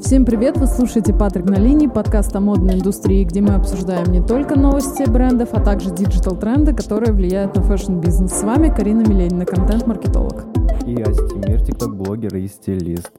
Всем привет! Вы слушаете «Патрик на линии», подкаст о модной индустрии, где мы обсуждаем не только новости брендов, а также digital-тренды, которые влияют на fashion-бизнес. С вами Карина Миленина, контент-маркетолог. И Астемир, TikTok-блогер и стилист.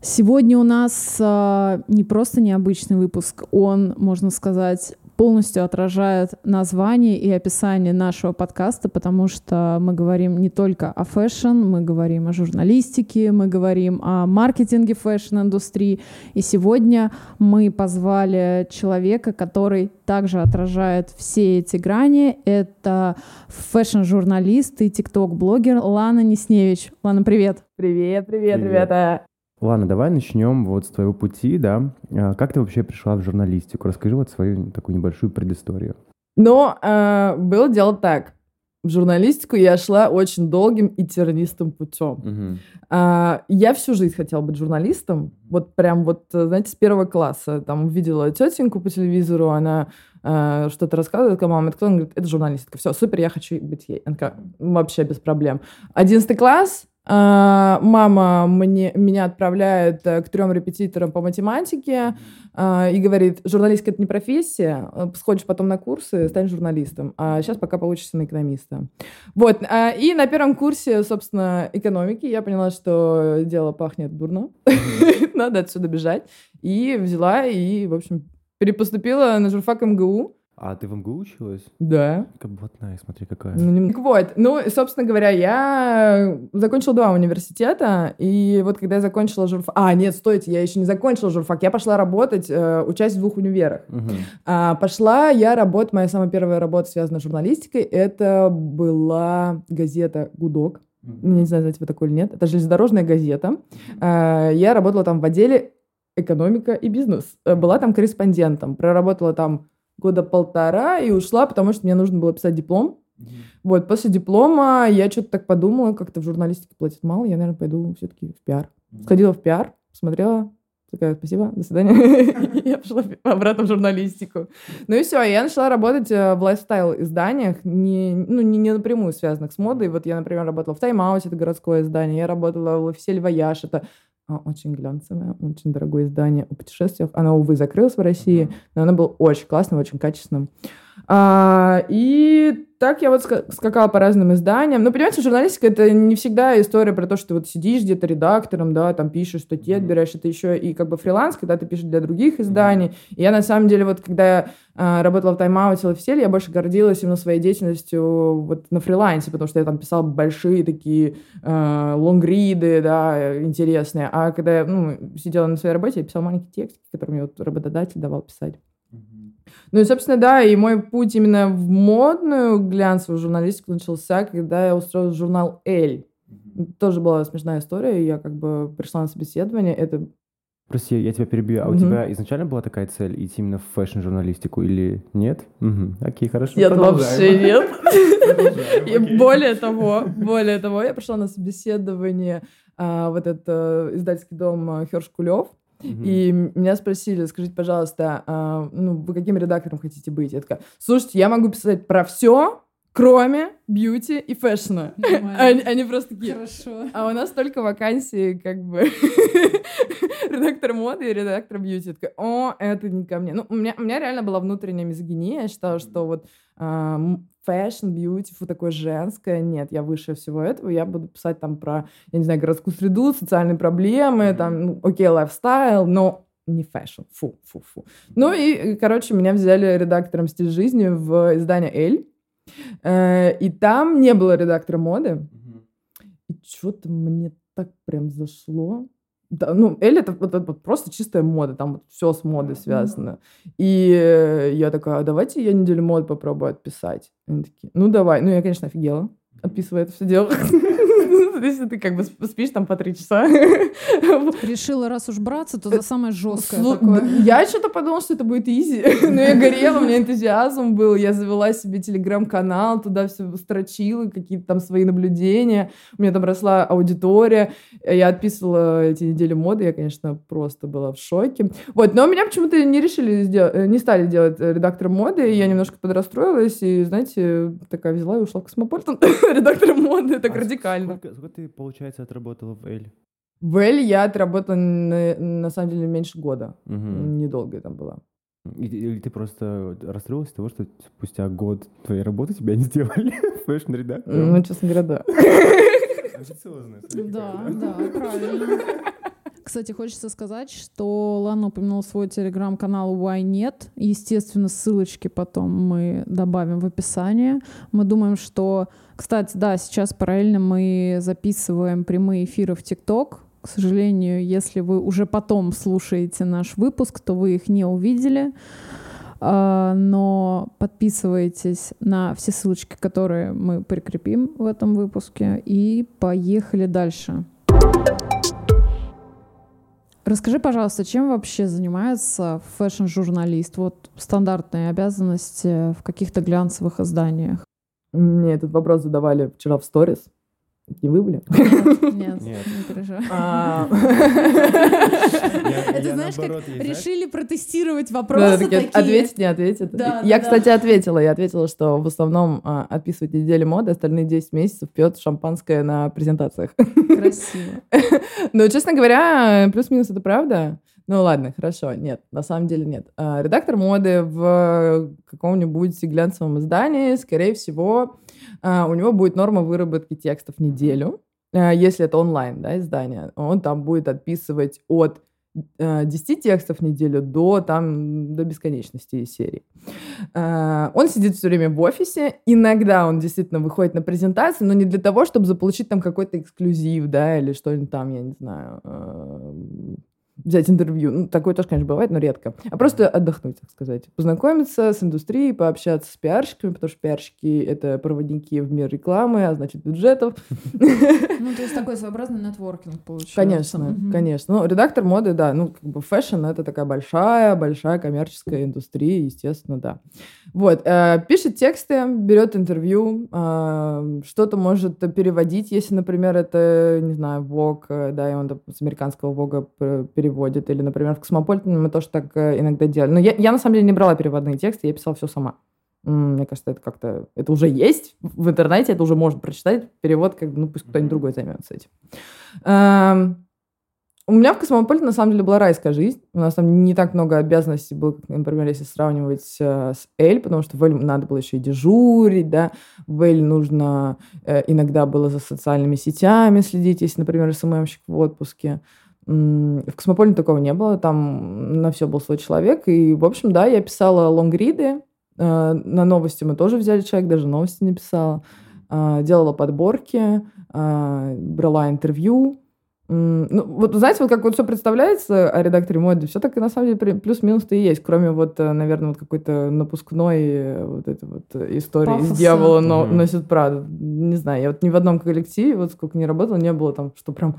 Сегодня у нас э, не просто необычный выпуск, он, можно сказать, полностью отражает название и описание нашего подкаста, потому что мы говорим не только о fashion, мы говорим о журналистике, мы говорим о маркетинге fashion-индустрии. И сегодня мы позвали человека, который также отражает все эти грани. Это fashion-журналист и TikTok-блогер Лана Нисневич. Лана, привет! Привет, привет, привет, ребята! Ладно, давай начнем вот с твоего пути, да. А как ты вообще пришла в журналистику? Расскажи вот свою такую небольшую предысторию. Ну, э, было дело так. В журналистику я шла очень долгим и тернистым путем. Угу. А, я всю жизнь хотела быть журналистом. Вот прям вот, знаете, с первого класса. Там увидела тетеньку по телевизору, она э, что-то рассказывает, такая, мама, это кто? Она говорит, это журналистка. Все, супер, я хочу быть ей. Она такая, вообще без проблем. Одиннадцатый класс, а, мама мне, меня отправляет э, к трем репетиторам по математике а, и говорит, журналистика — это не профессия, э, сходишь потом на курсы, станешь журналистом, а сейчас пока получишься на экономиста. Вот, а, и на первом курсе, собственно, экономики я поняла, что дело пахнет дурно, надо отсюда бежать, и взяла и, в общем, перепоступила на журфак МГУ, а ты в МГУ училась? Да. Как блатная, смотри, какая. Ну, не... Вот, ну, собственно говоря, я закончила два университета, и вот когда я закончила журфак... А, нет, стойте, я еще не закончила журфак, я пошла работать, э, учась в двух универах. Угу. А, пошла я работать, моя самая первая работа, связанная с журналистикой, это была газета «Гудок». Mm-hmm. Не знаю, знаете вы такое или нет. Это железнодорожная газета. Mm-hmm. Я работала там в отделе экономика и бизнес. Э, была там корреспондентом. Проработала там года полтора и ушла, потому что мне нужно было писать диплом. Mm-hmm. Вот, после диплома я что-то так подумала, как-то в журналистике платят мало, я, наверное, пойду все-таки в пиар. Mm-hmm. Сходила в пиар, посмотрела, такая, спасибо, до свидания. я пошла обратно в журналистику. Ну и все, я начала работать э, в lifestyle-изданиях, не, ну, не, не напрямую связанных с модой. Вот я, например, работала в Time Out е, это городское издание, я работала в L'Officiel Voyage, это очень глянцевое, очень дорогое издание о путешествиях. Оно, увы, закрылось в России, но оно было очень классным, очень качественным. А, и так я вот скакала по разным изданиям. Ну, понимаете, журналистика — это не всегда история про то, что ты вот сидишь где-то редактором, да, там пишешь статьи, отбираешь. Это еще и как бы фриланс, когда ты пишешь для других изданий. И я, на самом деле, вот когда я а, работала в Time Out е, L'Officiel, я больше гордилась именно своей деятельностью вот на фрилансе, потому что я там писала большие такие э, лонгриды, да, интересные. А когда я ну, сидела на своей работе, я писала маленькие тексты, которые мне вот работодатель давал писать. Ну и, собственно, да, и мой путь именно в модную глянцевую журналистику начался, когда я устроилась в журнал «Эль». Тоже была смешная история, я как бы пришла на собеседование, это Прости, я тебя перебью. А угу. у тебя изначально была такая цель идти именно в фэшн-журналистику или нет? Угу. Окей, хорошо. Нет, вообще нет. Более того, более того, я пришла на собеседование а, в этот э, издательский дом э, И меня спросили, скажите, пожалуйста, а, ну, вы каким редактором хотите быть? Я такая, слушайте, я могу писать про все, кроме бьюти и фэшна. Они, они просто такие, Хорошо. а у нас только вакансии, как бы, редактор моды и редактор бьюти. Я такая, о, это не ко мне. Ну, у меня, у меня реально была внутренняя мизогиния. Я считала, что вот fashion, beauty, фу, такое женское. Нет, я выше всего этого. Я буду писать там про, я не знаю, городскую среду, социальные проблемы, там, ну, окей, lifestyle, но не fashion. Фу, фу, фу. Ну и, короче, меня взяли редактором стиль жизни в издание «Elle». Э, и там не было редактора моды. И что-то мне так прям зашло. Да, ну, Elle это, это, это просто чистая мода, там вот все с модой связано. И я такая, «А давайте я неделю мод попробую отписать. Они такие, ну давай. Ну, я, конечно, офигела, отписывая это все дело. если ты как бы спишь там по три часа. Решила, раз уж браться, то за самое жесткое Я что-то подумала, что это будет easy. Но я горела, у меня энтузиазм был. Я завела себе телеграм-канал, туда все строчила, какие-то там свои наблюдения. У меня там росла аудитория. Я отписывала эти недели моды. Я, конечно, просто была в шоке. Вот, но меня почему-то не решили сделать, не стали делать редактором моды. Я немножко подрасстроилась и, знаете, такая взяла и ушла в Космополитен редактором моды. Так а радикально. Сколько, сколько ты, получается, отработала в Эль? В Эль я отработала на, на самом деле меньше года. Мгм. Недолго там была. И- Или ты просто расстроилась от того, что спустя год твоей работы тебя не сделали фэшн-редактором? Ну, честно говоря, да. Амбициозная, Да, да, правильно. Кстати, хочется сказать, что Лана упомянула свой телеграм-канал Why нет. Естественно, ссылочки потом мы добавим в описание. Мы думаем, что... Кстати, да, сейчас параллельно мы записываем прямые эфиры в TikTok. К сожалению, если вы уже потом слушаете наш выпуск, то вы их не увидели. А, Но подписывайтесь на все ссылочки, которые мы прикрепим в этом выпуске. И поехали дальше. Расскажи, пожалуйста, чем вообще занимается fashion-журналист? Вот стандартные обязанности в каких-то глянцевых изданиях. Мне этот вопрос задавали вчера в сторис. Не вы были? Нет, Нет. не переживай. А, Это знаешь, как решили протестировать вопросы такие, такие. Ответить, не ответить. Да, я, да, кстати, ответила. Я ответила, что в основном а, отписывать недели моды, остальные 10 месяцев пьет шампанское на презентациях. Красиво. Ну, честно говоря, плюс-минус это правда. Ну ладно, хорошо, нет, на самом деле нет. А, Редактор моды в каком-нибудь глянцевом издании, скорее всего, у него будет норма выработки текстов в неделю, а, если это онлайн, да, издание. Он там будет отписывать от а, 10 текстов в неделю до, там, до бесконечности серии. А, Он сидит все время в офисе. Иногда он действительно выходит на презентацию, но не для того, чтобы заполучить там какой-то эксклюзив, да, или что-нибудь там, я не знаю, а, взять интервью. Ну, такое тоже, конечно, бывает, но редко. А просто отдохнуть, так сказать. Познакомиться с индустрией, пообщаться с пиарщиками, потому что пиарщики — это проводники в мир рекламы, а значит, бюджетов. Ну, то есть такой своеобразный нетворкинг получается. Конечно, конечно. Ну, редактор моды, да, ну, как бы fashion — это такая большая-большая коммерческая индустрия, естественно, да. Вот, э, пишет тексты, берет интервью, э, что-то может переводить, если, например, это, не знаю, Vogue, э, да, и он с американского Vogue п- переводит, или, например, в Космополитене мы тоже так э, иногда делали. Но я, я, на самом деле, не брала переводные тексты, я писала все сама. Мне кажется, это как-то... Это уже есть в интернете, это уже можно прочитать. Перевод, как ну, пусть кто-нибудь другой займется этим. Эм, У меня в Космополите, на самом деле, была райская жизнь. У нас там не так много обязанностей было, как, например, если сравнивать э, с Эль, потому что в Эль надо было еще и дежурить, да. В Эль нужно э, иногда было за социальными сетями следить, если, например, СММщик в отпуске. В Космополе такого не было, там на все был свой человек. И, в общем, да, я писала лонгриды. Э, На новости мы тоже взяли человек, даже новости не писала. Э, Делала подборки, э, брала интервью. Ну, вот знаете, вот как вот все представляется о редакторе моды, все так и на самом деле плюс-минус-то и есть, кроме вот, наверное, вот какой-то напускной вот этой вот истории Пафоса. из дьявола но, Мгм. носит Прада. Не знаю, я вот ни в одном коллективе, вот сколько не работала, не было там, что прям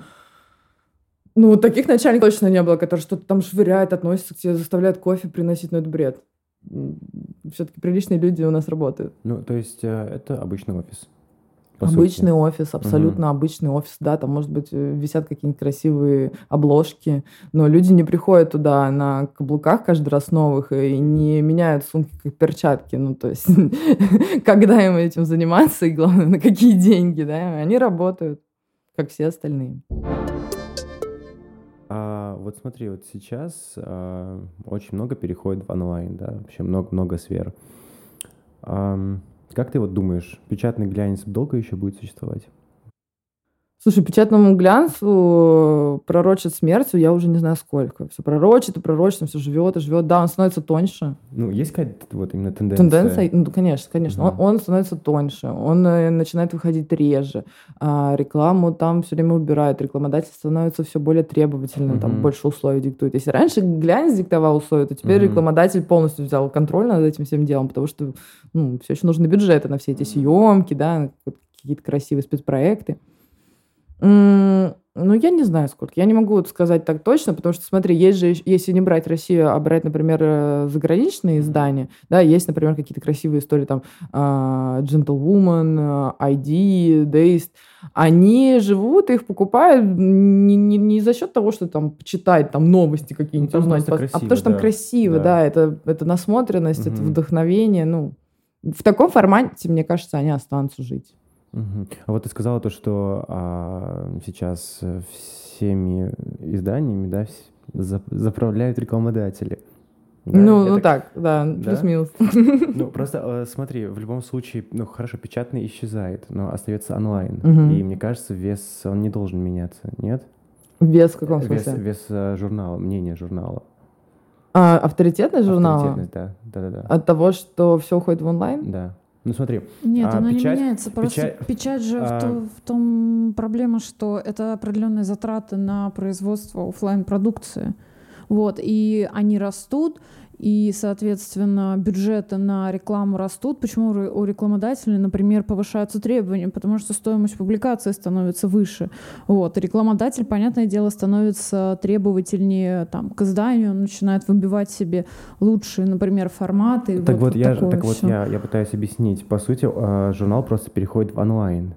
ну, вот таких начальников точно не было, которые что-то там швыряют, относятся к тебе, заставляют кофе приносить, но это бред. Все-таки приличные люди у нас работают. Ну, то есть э, это обычный офис. по сути. обычный офис, абсолютно обычный офис, да, там, может быть, э, висят какие-нибудь красивые обложки, но люди не приходят туда на каблуках каждый раз новых и не меняют сумки как перчатки, ну, то есть, когда им этим заниматься и, главное, на какие деньги, да, они работают, как все остальные. А вот смотри, вот сейчас а, очень много переходит в онлайн, да, вообще много-много сфер. Ам, как ты вот думаешь, печатный глянец долго еще будет существовать? Слушай, печатному глянцу пророчит смертью, я уже не знаю сколько. Все пророчит и пророчит, он все живет и живет. Да, он становится тоньше. Ну, есть какая-то вот именно тенденция? Тенденция, ну, конечно, конечно. Мгм. Он, он становится тоньше, он э, начинает выходить реже, а рекламу там все время убирают, рекламодатель становится все более требовательным, там Мгм. больше условий диктует. Если раньше глянец диктовал условия, то теперь Мгм. рекламодатель полностью взял контроль над этим всем делом, потому что ну, все еще нужны бюджеты на все эти съемки, да, какие-то красивые спецпроекты. Ну, я не знаю сколько. Я не могу сказать так точно, потому что, смотри, есть же, если не брать Россию, а брать, например, э, заграничные издания, да, есть, например, какие-то красивые истории, там, а, Gentlewoman, а, ID, Dazed, они живут, их покупают не, не- не за счет того, что там почитать там новости какие-нибудь, Ну, узнать, а красиво, потому что там да. красиво, Да. да, это, это насмотренность, это Мгм. вдохновение, ну, в таком формате, мне кажется, они останутся жить. Угу. А вот ты сказала то, что а, сейчас всеми изданиями, да, заправляют рекламодатели. Да, ну, ну так, да, да? плюс-минус. Ну, просто э, смотри, в любом случае, ну, хорошо, печатный исчезает, но остается онлайн. Угу. И мне кажется, вес, он не должен меняться, нет? Вес в каком смысле? Вес, вес э, журнала, мнение журнала. А, авторитетность журнала? Авторитетность, да, да, да, да. От того, что все уходит в онлайн? Да. Ну смотри. Нет, а, она печать, не меняется. Просто печать, печать же а... в, то, в том проблема, что это определенные затраты на производство офлайн продукции. Вот, и они растут, и, соответственно, бюджеты на рекламу растут. Почему у рекламодателей, например, повышаются требования? Потому что стоимость публикации становится выше. Вот. И рекламодатель, понятное дело, становится требовательнее там, к изданию, он начинает выбивать себе лучшие, например, форматы. Так вот, вот, я, так вот я, я пытаюсь объяснить. По сути, а, журнал просто переходит в онлайн.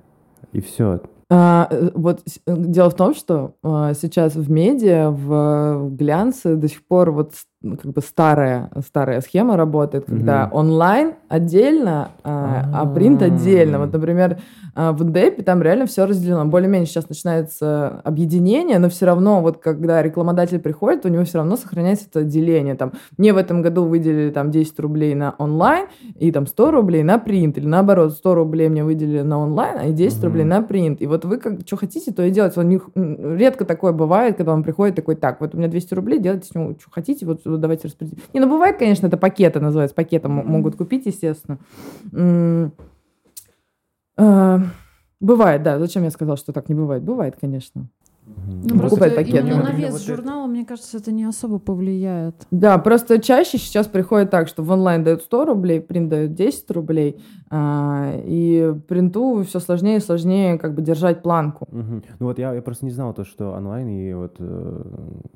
И все. А, э, вот дело в том, что а, сейчас в медиа, в глянце до сих пор вот как бы старая, старая схема работает, когда угу. онлайн отдельно, а, а принт отдельно. Вот, например, а, в Депе там реально все разделено. Более-менее сейчас начинается объединение, но все равно вот когда рекламодатель приходит, у него все равно сохраняется это деление. Там, мне в этом году выделили там 10 рублей на онлайн и там 100 рублей на принт. Или наоборот, 100 рублей мне выделили на онлайн, а 10 угу. рублей на принт. И вот вы как что хотите, то и делайте. Он не, редко такое бывает, когда он приходит такой, так, вот у меня 200 рублей, делайте с него что хотите, вот давайте распределить. Не, ну бывает, конечно, это пакеты называется, пакетом могут купить, естественно. А, бывает, да. Зачем я сказал, что так не бывает? Бывает, конечно. Ну, покупать пакет. Именно на вес журнала, мне кажется, это не особо повлияет. Да, просто чаще сейчас приходит так, что в онлайн дают 100 рублей, принт дают 10 рублей, а, и принту все сложнее и сложнее как бы держать планку. Угу. Ну вот я, я просто не знал то, что онлайн и вот э,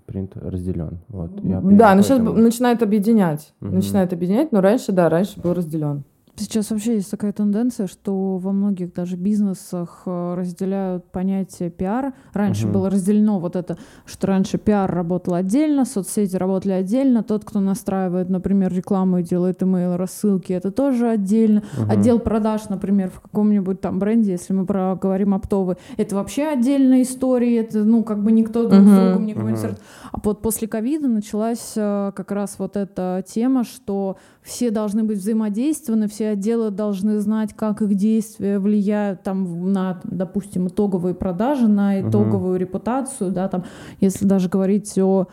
принт разделен. Вот, я да, но сейчас начинает объединять. Угу. Начинает объединять, но раньше, да, раньше был разделен. Сейчас вообще есть такая тенденция, что во многих даже бизнесах э, разделяют понятие пиар. Раньше угу. было разделено вот это, что раньше пиар работал отдельно, соцсети работали отдельно. Тот, кто настраивает, например, рекламу и делает email рассылки, это тоже отдельно. Угу. Отдел продаж, например, в каком-нибудь там бренде, если мы про говорим оптовый, это вообще отдельная история. Это, ну, как бы никто друг с другом не консерт. Угу. А вот после ковида началась э, как раз вот эта тема, что все должны быть взаимодействованы, все отделы должны знать, как их действия влияют там, на, допустим, итоговые продажи, на итоговую uh-huh. репутацию, да, там, если даже говорить о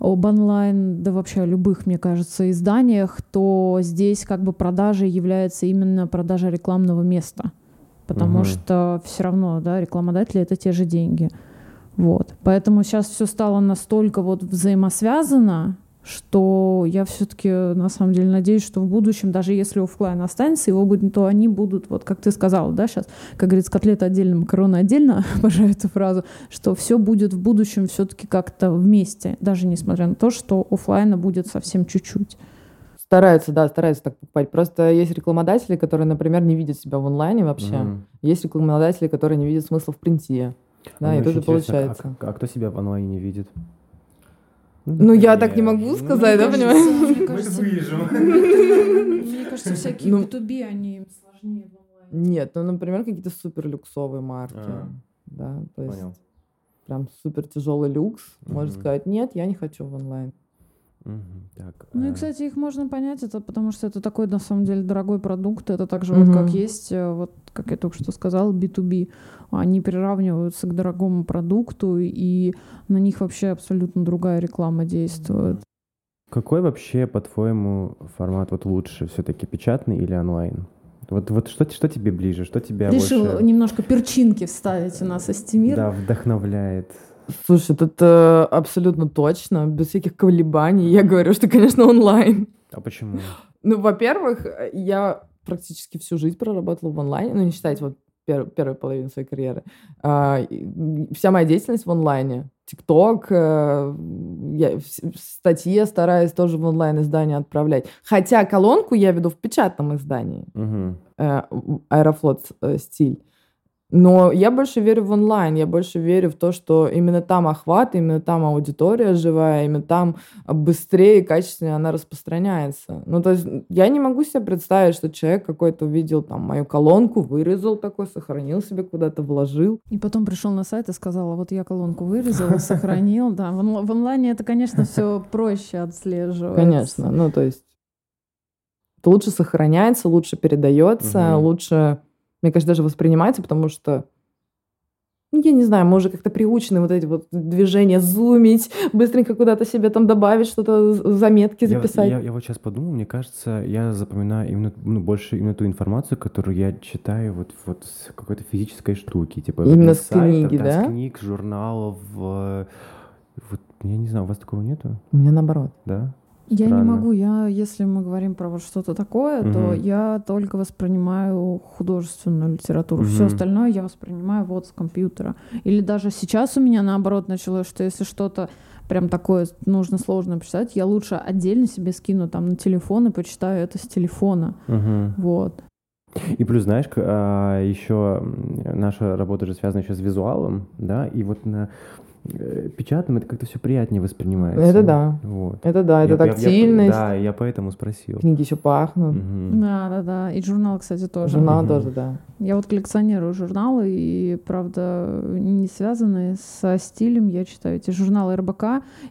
об онлайн, да вообще о любых, мне кажется, изданиях, то здесь как бы продажа является именно продажа рекламного места. Потому угу. что все равно, да, рекламодатели это те же деньги. Вот. Поэтому сейчас все стало настолько вот взаимосвязано, что я все-таки на самом деле надеюсь, что в будущем, даже если офлайн останется, его будет, то они будут, вот как ты сказала, да, сейчас, как говорится, котлета отдельно, макароны отдельно, обожаю эту фразу, что все будет в будущем все-таки как-то вместе, даже несмотря на то, что офлайна будет совсем чуть-чуть. Стараются, да, стараются так покупать. Просто есть рекламодатели, которые, например, не видят себя в онлайне вообще. Mm. Есть рекламодатели, которые не видят смысла в принте. Да, ну, и тоже получается. А, а кто себя в онлайне не видит? Ну, я так не могу ну, сказать, да, понимаешь? Мне кажется, мне кажется, всякие B2B, они сложнее Нет, ну, например, какие-то супер люксовые марки. А. Да, то есть прям супер тяжелый люкс. Можно сказать, нет, я не хочу в онлайн. Угу, так, ну и, э. кстати, их можно понять, это потому что это такой, на самом деле, дорогой продукт. Это также угу. вот как есть, э, вот как я только что сказала, B2B. Они приравниваются к дорогому продукту, и на них вообще абсолютно другая реклама действует. Какой вообще, по-твоему, формат вот лучше? Все-таки печатный или онлайн? Вот, вот что, что тебе ближе? Что тебя Решил больше... немножко перчинки вставить у нас Астемир. Да, вдохновляет. Слушай, это абсолютно точно, без всяких колебаний. Я говорю, что, конечно, онлайн. А почему? Ну, во-первых, я практически всю жизнь проработала в онлайне, ну, не считать вот пер, первую половину своей карьеры. А, вся моя деятельность в онлайне. ТикТок, э, я в статье стараюсь тоже в онлайн издание отправлять. Хотя колонку я веду в печатном издании. Угу. Аэрофлот э, стиль. Но я больше верю в онлайн, я больше верю в то, что именно там охват, именно там аудитория живая, именно там быстрее и качественнее она распространяется. Ну, то есть я не могу себе представить, что человек какой-то увидел там мою колонку, вырезал такой, сохранил себе куда-то, вложил. И потом пришел на сайт и сказал, «А вот я колонку вырезал, сохранил. Да, в онлайне это, конечно, все проще отслеживать. Конечно, ну, то есть лучше сохраняется, лучше передается, лучше мне кажется, даже воспринимается, потому что ну, я не знаю, мы уже как-то приучены вот эти вот движения зумить, быстренько куда-то себе там добавить, что-то, заметки записать. Я, я, я вот сейчас подумал, мне кажется, я запоминаю именно, ну, больше именно ту информацию, которую я читаю вот, вот с какой-то физической штуки. Типа именно с книги, да? С книг, журналов. Вот, я не знаю, у вас такого нету? У меня наоборот. Да? Я не могу, я, если мы говорим про вот что-то такое, угу. то я только воспринимаю художественную литературу. Угу. Все остальное я воспринимаю вот с компьютера. Или даже сейчас у меня наоборот началось, что если что-то прям такое нужно сложно писать, я лучше отдельно себе скину там на телефон и почитаю это с телефона. Угу. Вот. И плюс, знаешь, а, еще наша работа же связана еще с визуалом, да, и вот на печатным это как-то все приятнее воспринимается. Это да. Вот. Это да, это я, тактильность. Я, я, да, я поэтому спросил. Книги еще пахнут. Угу. Да, да, да. И журнал, кстати, тоже. Журнал угу. тоже, да. Я вот коллекционирую журналы, и, правда, не связанные со стилем, я читаю эти журналы РБК,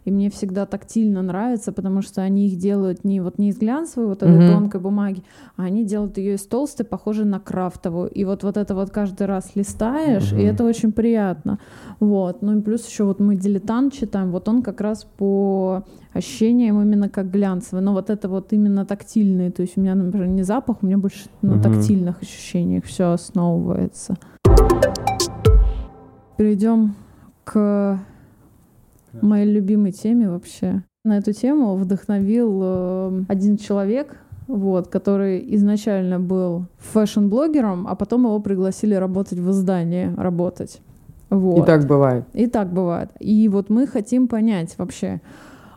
и мне всегда тактильно нравится, потому что они их делают не вот не из глянцевой вот этой угу. тонкой бумаги, а они делают ее из толстой, похожей на крафтовую. И вот, вот это вот каждый раз листаешь, угу. и это очень приятно. Вот. Ну и плюс еще вот мы «Дилетант» читаем, вот он как раз по ощущениям именно как глянцевый, но вот это вот именно тактильный, то есть у меня, например, не запах, у меня больше на угу. тактильных ощущениях все основывается. Перейдем к моей любимой теме вообще. На эту тему вдохновил э, один человек, вот, который изначально был фэшн-блогером, а потом его пригласили работать в издании, работать. Вот. И так бывает. И так бывает. И вот мы хотим понять вообще,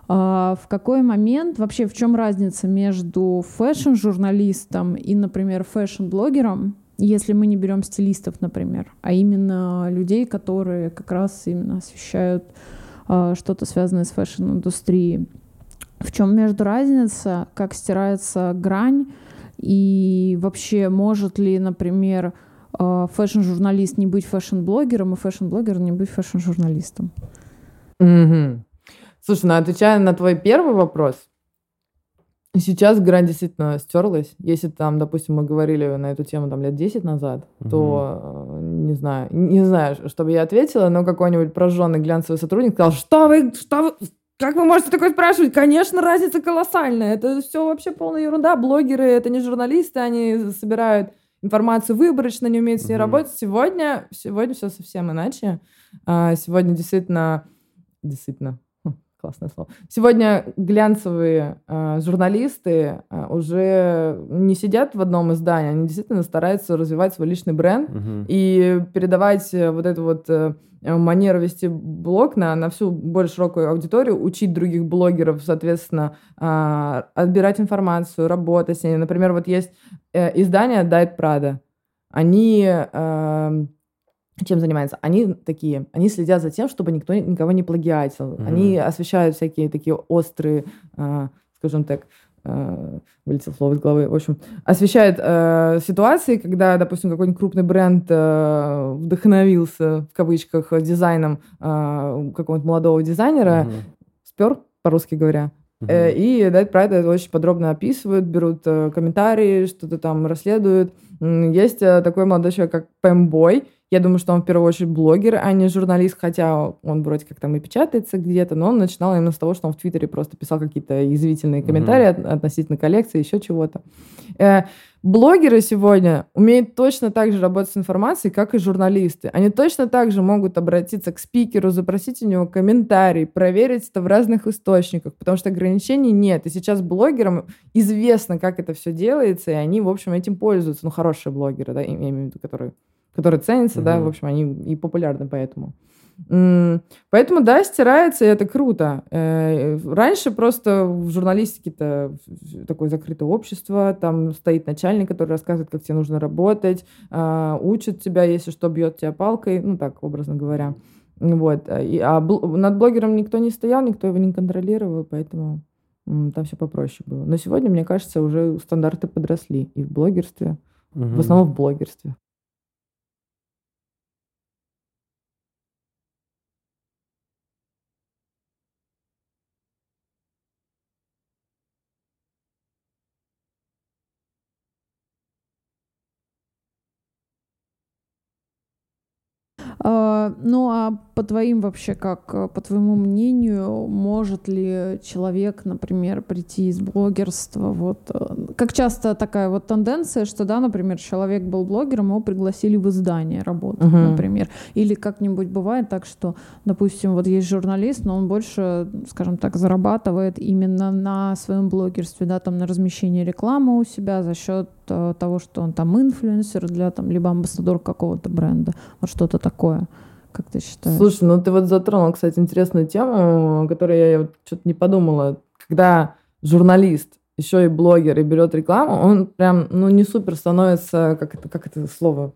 а, в какой момент, вообще в чем разница между фэшн-журналистом и, например, фэшн-блогером, если мы не берем стилистов, например, а именно людей, которые как раз именно освещают а, что-то связанное с фэшн-индустрией. В чем между разница, как стирается грань, и вообще может ли, например, фэшн-журналист не быть фэшн-блогером, и фэшн-блогер не быть фэшн-журналистом. Угу. Слушай, ну отвечая на твой первый вопрос, сейчас грань действительно стерлась. Если там, допустим, мы говорили на эту тему там лет 10 назад, угу. то э, не знаю, не знаю, что бы я ответила, но какой-нибудь прожженный глянцевый сотрудник сказал, что вы, что вы, как вы можете такое спрашивать? Конечно, разница колоссальная. Это все вообще полная ерунда. Блогеры — это не журналисты, они собирают информацию выборочно, не умеют с ней mm-hmm. работать. Сегодня, сегодня все совсем иначе. А, сегодня действительно, действительно, классное слово. Сегодня глянцевые э, журналисты э, уже не сидят в одном издании, они действительно стараются развивать свой личный бренд uh-huh. и передавать э, вот эту вот э, манеру вести блог на, на всю более широкую аудиторию, учить других блогеров, соответственно, э, отбирать информацию, работать с ней. Например, вот есть э, издание Diet Prada. Они э, чем занимаются? Они такие, они следят за тем, чтобы никто никого не плагиатил. Mm-hmm. Они освещают всякие такие острые, э, скажем так, э, вылетел слово из головы, в общем, освещает э, ситуации, когда, допустим, какой-нибудь крупный бренд э, вдохновился, в кавычках, дизайном э, какого-нибудь молодого дизайнера, mm-hmm. спер, по-русски говоря, Uh-huh. И Dead Pride это очень подробно описывают, берут э, комментарии, что-то там расследуют. Есть э, такой молодой человек, как Пэмбой, я думаю, что он в первую очередь блогер, а не журналист, хотя он вроде как там и печатается где-то, но он начинал именно с того, что он в Твиттере просто писал какие-то язвительные комментарии mm-hmm. относительно коллекции, еще чего-то. Э, блогеры сегодня умеют точно так же работать с информацией, как и журналисты. Они точно так же могут обратиться к спикеру, запросить у него комментарий, проверить это в разных источниках, потому что ограничений нет. И сейчас блогерам известно, как это все делается, и они, в общем, этим пользуются. Ну, хорошие блогеры, да, я имею в виду, которые которые ценятся, mm-hmm. да, в общем, они и популярны поэтому. Поэтому, да, стирается, и это круто. Э, раньше просто в журналистике-то такое закрытое общество, там стоит начальник, который рассказывает, как тебе нужно работать, а, учит тебя, если что, бьет тебя палкой, ну так, образно говоря. Вот. И, а бл- над блогером никто не стоял, никто его не контролировал, поэтому там все попроще было. Но сегодня, мне кажется, уже стандарты подросли и в блогерстве, угу. в основном в блогерстве. Ну а по твоим вообще, как по твоему мнению, может ли человек, например, прийти из блогерства? Вот э, как часто такая вот тенденция, что да, например, человек был блогером, его пригласили в издание работать, uh-huh. например, или как-нибудь бывает так, что, допустим, вот есть журналист, но он больше, скажем так, зарабатывает именно на своем блогерстве, да, там на размещении рекламы у себя за счет э, того, что он там инфлюенсер для там либо амбассадор какого-то бренда, вот что-то такое. Как ты считаешь? Слушай, ну ты вот затронул, кстати, интересную тему, о которой я вот что-то не подумала. Когда журналист еще и блогер и берет рекламу, он прям, ну, не супер становится, как это, как это слово,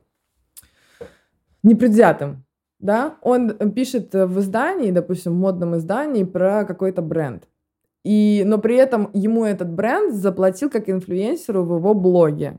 непредвзятым. Да, он пишет в издании, допустим, в модном издании про какой-то бренд. И, но при этом ему этот бренд заплатил как инфлюенсеру в его блоге.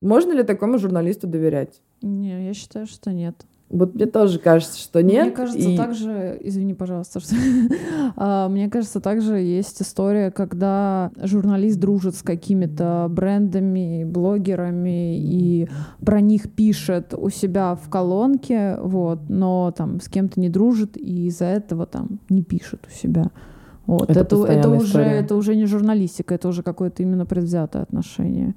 Можно ли такому журналисту доверять? Не, я считаю, что нет. Вот мне тоже кажется, что нет. Мне кажется, и... также, извини, пожалуйста, что... А, мне кажется, также есть история, когда журналист дружит с какими-то брендами, блогерами и про них пишет у себя в колонке, вот, но там с кем-то не дружит и из-за этого там не пишет у себя. Вот. Это, это, это, уже, это уже не журналистика, это уже какое-то именно предвзятое отношение.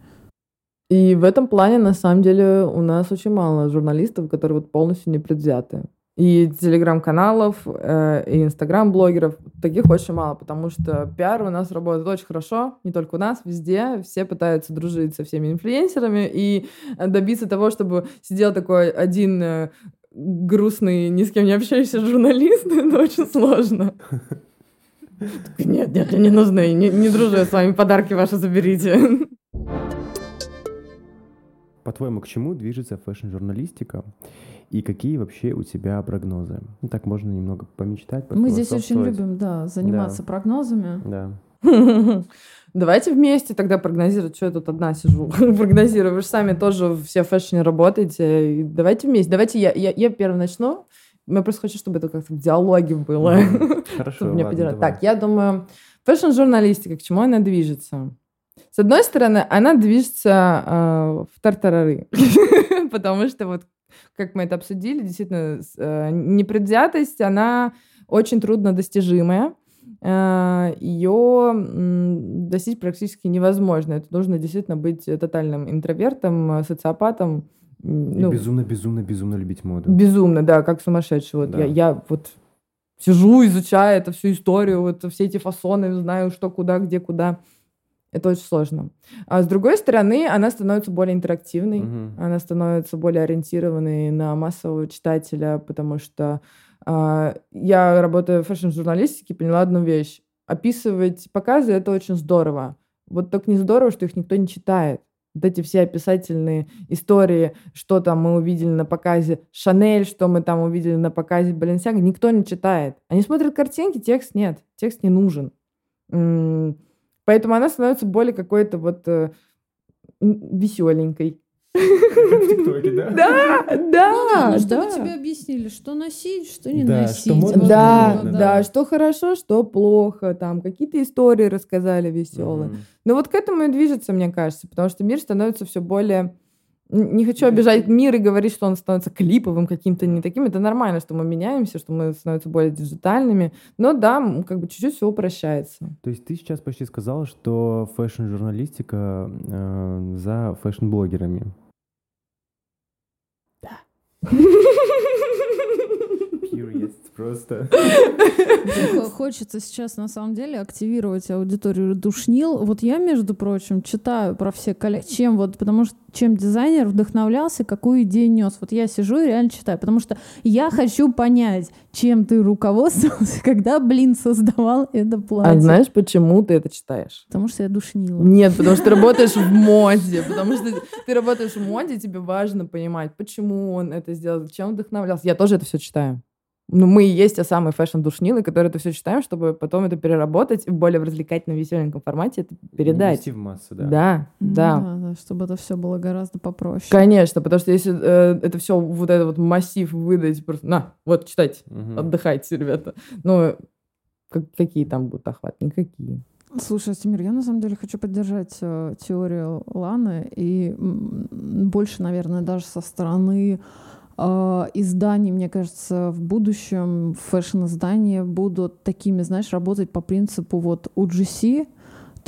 И в этом плане, на самом деле, у нас очень мало журналистов, которые вот полностью не предвзяты. И телеграм-каналов, э, и инстаграм-блогеров, таких очень мало, потому что пиар у нас работает очень хорошо, не только у нас, везде. Все пытаются дружить со всеми инфлюенсерами и добиться того, чтобы сидел такой один э, грустный, ни с кем не общающийся журналист, это очень сложно. Нет, нет, не нужны, не, не дружу я с вами, подарки ваши заберите. По-твоему, к чему движется фэшн-журналистика? И какие вообще у тебя прогнозы? Ну, так можно немного помечтать. Мы здесь очень любим, да, заниматься да. прогнозами. Да. Давайте вместе тогда прогнозировать, что я тут одна сижу, прогнозирую. Вы же сами тоже все в фэшне работаете. Давайте вместе. Давайте я, я, я первым начну. Я просто хочу, чтобы это как-то в диалоге было. Хорошо, ладно, Так, я думаю, фэшн-журналистика, к чему она движется? С одной стороны, она движется э, в тартарары, потому что вот, как мы это обсудили, действительно, э, непредвзятость, она очень трудно достижимая. Э, ее достичь практически невозможно. Это нужно действительно быть тотальным интровертом, социопатом. Ну, безумно, безумно, безумно любить моду. Безумно, да, как сумасшедший. Вот да. я, я вот сижу, изучаю эту всю историю, вот все эти фасоны, знаю, что куда, где, куда. Это очень сложно. А с другой стороны, она становится более интерактивной, угу. она становится более ориентированной на массового читателя, потому что э, я, работая в фэшн-журналистике, поняла одну вещь. Описывать показы — это очень здорово. Вот только не здорово, что их никто не читает. Вот эти все описательные истории, что там мы увидели на показе Шанель, что мы там увидели на показе Баленсиага, никто не читает. Они смотрят картинки, текст нет, текст не нужен. Поэтому она становится более какой-то вот э, веселенькой. Как в ТикТоке, да? Да, да, ну, чтобы тебе объяснили, что носить, что не носить. да, да, что хорошо, что плохо, там какие-то истории рассказали веселые. Но вот к этому и движется, мне кажется, потому что мир становится все более не хочу обижать мир и говорить, что он становится клиповым каким-то не таким. Это нормально, что мы меняемся, что мы становимся более диджитальными. Но да, как бы чуть-чуть все упрощается. То есть ты сейчас почти сказала, что фэшн-журналистика э, за фэшн-блогерами. Да. Просто. Хочется сейчас, на самом деле, активировать аудиторию душнил. Вот я, между прочим, читаю про все коллекции, чем вот, потому что чем дизайнер вдохновлялся, какую идею нес. Вот я сижу и реально читаю, потому что я хочу понять, чем ты руководствовался, когда, блин, создавал это платье. А знаешь, почему ты это читаешь? Потому что я душнила. Нет, потому что ты работаешь в моде, потому что ты работаешь в моде, тебе важно понимать, почему он это сделал, чем вдохновлялся. Я тоже это все читаю ну, мы и есть те самые фэшн-душнилы, которые это все читаем, чтобы потом это переработать и в более развлекательном, веселеньком формате это передать. Вести в массы, да. Да, Ну да. да, да, чтобы это все было гораздо попроще. Конечно, потому что если э, это все, вот этот вот массив выдать, просто, на, вот, читайте, Мгм. отдыхайте, ребята. Ну, как- какие там будут охваты? Никакие. Слушай, Астемир, я на самом деле хочу поддержать э, теорию Ланы и м, больше, наверное, даже со стороны изданий, мне кажется, в будущем фэшн-издания будут такими, знаешь, работать по принципу вот UGC,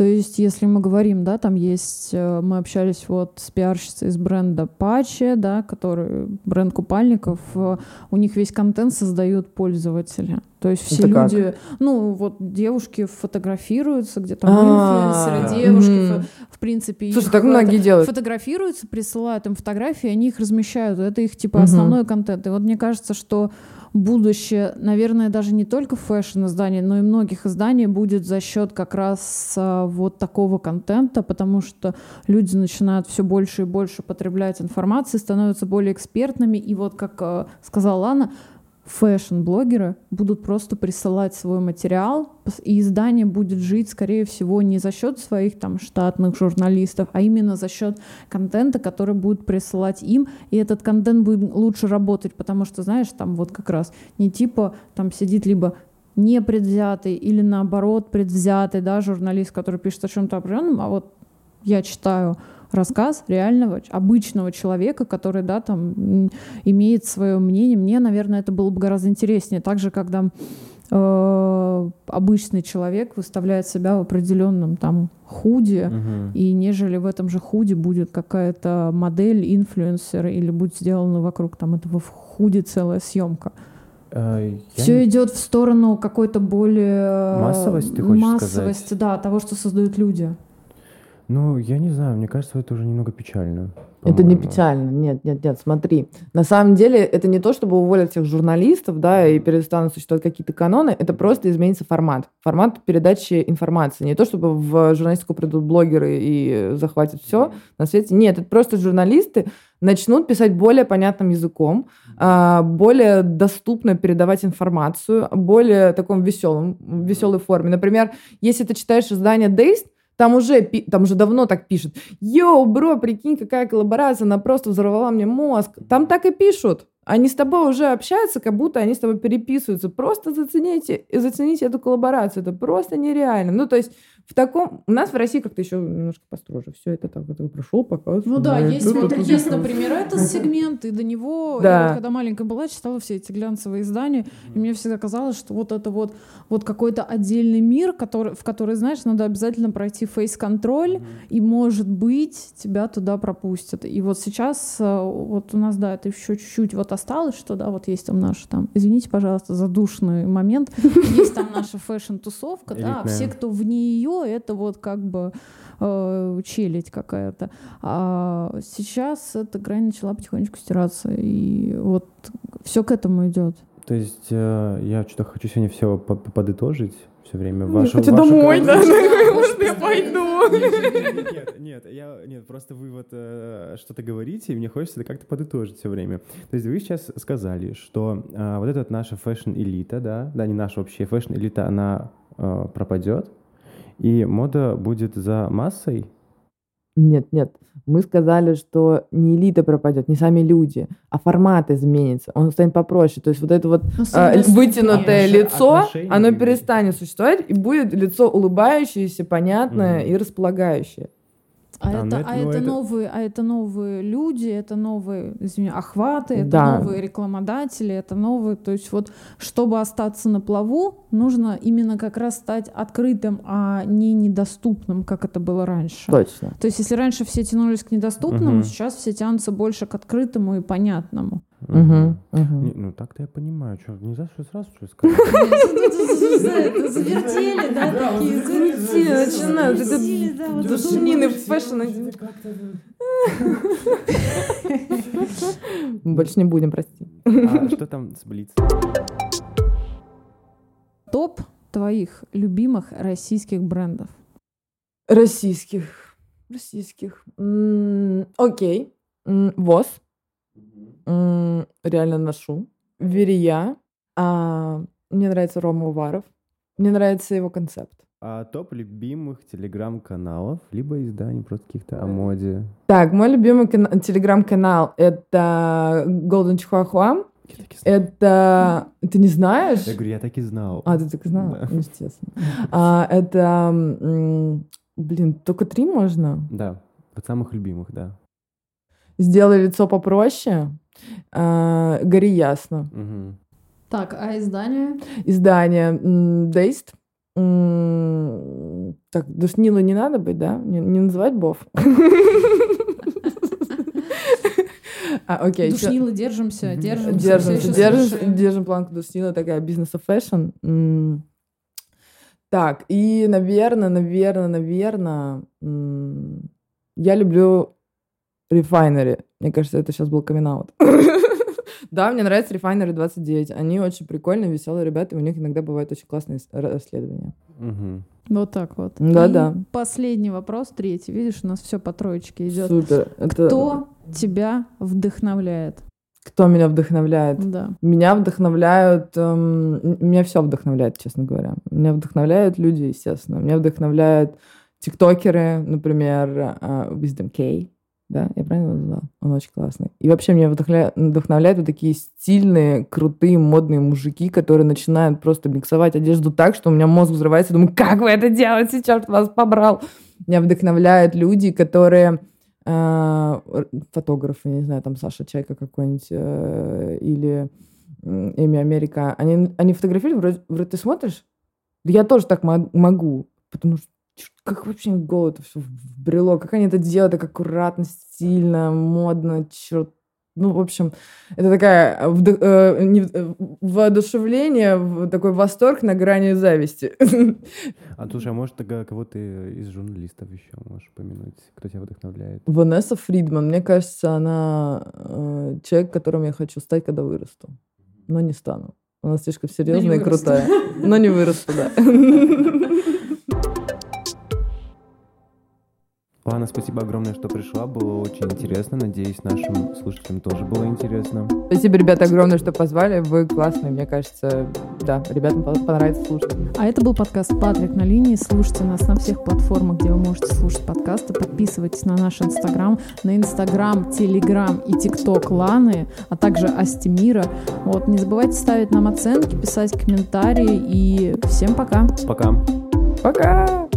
то есть, если мы говорим, да, там есть, э, мы общались вот с пиарщицей из бренда Паче, да, который бренд купальников, э, у них весь контент создают пользователи. То есть все Это как? люди, ну вот девушки фотографируются, где-то А, инфлюенсеры, девушки, в принципе, Слушай, так многие делают. фотографируются, присылают им фотографии, они их размещают. Это их типа основной контент. И вот мне кажется, что будущее, наверное, даже не только фэшн-изданий, но и многих изданий будет за счет как раз а, вот такого контента, потому что люди начинают все больше и больше потреблять информации, становятся более экспертными. И вот, как а, сказала Лана, фэшн-блогеры будут просто присылать свой материал, и издание будет жить, скорее всего, не за счет своих там штатных журналистов, а именно за счет контента, который будут присылать им, и этот контент будет лучше работать, потому что, знаешь, там вот как раз не типа там сидит либо не предвзятый или наоборот предвзятый, да, журналист, который пишет о чем-то определенном, а вот я читаю рассказ реального, обычного человека, который, да, там имеет свое мнение. Мне, наверное, это было бы гораздо интереснее. Также, когда э, обычный человек выставляет себя в определенном там худе, Мгм. и нежели в этом же худе будет какая-то модель, инфлюенсер, или будет сделана вокруг там этого в худе целая съемка. Э, я Все не- идет в сторону какой-то более Массовость, ты хочешь массовости, сказать? да, того, что создают люди. Ну, я не знаю, мне кажется, это уже немного печально. Это не печально. Нет, нет, нет, смотри. На самом деле это не то, чтобы уволить всех журналистов, да, и перестанут существовать какие-то каноны, это просто изменится формат. Формат передачи информации. Не то, чтобы в журналистику придут блогеры и захватят все на свете. Нет, это просто журналисты начнут писать более понятным языком, а, более доступно передавать информацию, более таком веселом, веселой форме. Например, если ты читаешь издание Days, там уже, там уже давно так пишут. Йоу, бро, прикинь, какая коллаборация, она просто взорвала мне мозг. Там так и пишут. Они с тобой уже общаются, как будто они с тобой переписываются. Просто зацените, зацените эту коллаборацию. Это просто нереально. Ну, то есть в таком... У нас в России как-то еще немножко построже. Все это так, это прошел, показывал. Ну да, есть, Тут, вот, есть, например, этот сегмент, и до него, Да. я вот когда маленькая была, читала все эти глянцевые издания, и мне всегда казалось, что вот это вот, вот какой-то отдельный мир, который, в который, знаешь, надо обязательно пройти фейс-контроль, и, может быть, тебя туда пропустят. И вот сейчас, э, вот у нас, да, это еще чуть-чуть вот осталось, что, да, вот есть там наш там, извините, пожалуйста, за душный момент, есть там наша фэшн-тусовка, да, все, кто вне ее, это вот как бы э, челядь какая-то. А сейчас эта грань начала потихонечку стираться, и вот все к этому идет. То есть э, я что-то хочу сегодня все подытожить все время. Я вашу- хочу вашу домой, да. Можно я пойду? Нет, нет, я, нет, просто вы вот э, что-то говорите, и мне хочется это как-то подытожить все время. То есть вы сейчас сказали, что э, вот эта наша fashion-элита, да, да, не наша вообще fashion-элита, она э, пропадет, и мода будет за массой. Нет, нет. Мы сказали, что не элита пропадет, не сами люди, а формат изменится. Он станет попроще. То есть вот это вот Ну, а, доступнее. вытянутое лицо, оно перестанет существовать, и будет лицо улыбающееся, понятное Мгм. и располагающее. А, А, это, это- а, ну это это- новые, а это новые люди, это новые, извини, охваты, это Да. новые рекламодатели, это новые. То есть вот, чтобы остаться на плаву, нужно именно как раз стать открытым, а не недоступным, как это было раньше. Точно. То есть если раньше все тянулись к недоступному, Мгм. сейчас все тянутся больше к открытому и понятному. Мгм, мгм. Не, ну так-то я понимаю, что нельзя что сразу что сказать. Завертели, да, такие, Завертели, начинают, да, вот душнины в fashion. Больше не будем, прости. А что там с Блиц? Топ твоих любимых российских брендов. Российских. Российских. Окей. ВОЗ. Реально ношу. Верия. А, Мне нравится Рома Уваров. Мне нравится его концепт. А топ любимых телеграм-каналов, либо изданий просто каких-то о моде. Так, мой любимый кана- телеграм-канал — это Golden Chihuahua. И знал. Это... Ты не знаешь? Я говорю, я так и знал. А, ты так знала? Да. Ну, естественно. А, это... Блин, только три можно? Да, вот самых любимых, да. Сделай лицо попроще. А, Гори ясно. Мгм. Так, а издание? Издание Дейст. Так, душнила не надо быть, да? Не, не называть Бов. А, окей. всё. Душнилы, держимся, держимся. все Держимся, держим, держим планку Душнила, такая бизнес of fashion. М. Так, и, наверное, наверное, наверное, я люблю Refinery. Мне кажется, это сейчас был камин Да, мне нравится Refinery 29. Они очень прикольные, веселые ребята, и у них иногда бывают очень классные расследования. Вот так вот. Да-да. И Последний вопрос, третий. Видишь, у нас все по троечке идет. Супер. Это... Кто тебя вдохновляет? Кто меня вдохновляет? Да. Меня вдохновляют... эм, меня все вдохновляет, честно говоря. Меня вдохновляют люди, естественно. Меня вдохновляют тиктокеры, например, э, Wisdom K. Да, я правильно его? Он очень классный. И вообще меня вдохновля- вдохновляют вот такие стильные, крутые, модные мужики, которые начинают просто миксовать одежду так, что у меня мозг взрывается. Думаю, как вы это делаете? Черт вас побрал. Меня вдохновляют люди, которые э, фотографы, не знаю, там Саша Чайка какой-нибудь э, или Эми Америка. Они, они фотографируют, вроде, вроде ты смотришь, да я тоже так мо- могу, потому что как вообще голову это все вбрело, как они это делают, так аккуратно, стильно, модно, черт. Ну, в общем, это такая вдох- э, не э, воодушевление, такой восторг на грани зависти. А слушай, а может тогда кого-то из журналистов еще можешь упомянуть, кто тебя вдохновляет? Ванесса Фридман, мне кажется, она э, человек, которым я хочу стать, когда вырасту. Но не стану. Она слишком серьезная и крутая. Но не вырасту, да. Ладно, спасибо огромное, что пришла. Было очень интересно. Надеюсь, нашим слушателям тоже было интересно. Спасибо, ребята, огромное, что позвали. Вы классные, мне кажется. Да, ребятам по- понравится слушать. А это был подкаст «Патрик на линии». Слушайте нас на всех платформах, где вы можете слушать подкасты. Подписывайтесь на наш Инстаграм, на Инстаграм, Телеграм и ТикТок Ланы, а также Астемира. Вот, не забывайте ставить нам оценки, писать комментарии и всем пока! Пока. Пока!